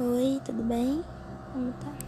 Oi, tudo bem? Como tá?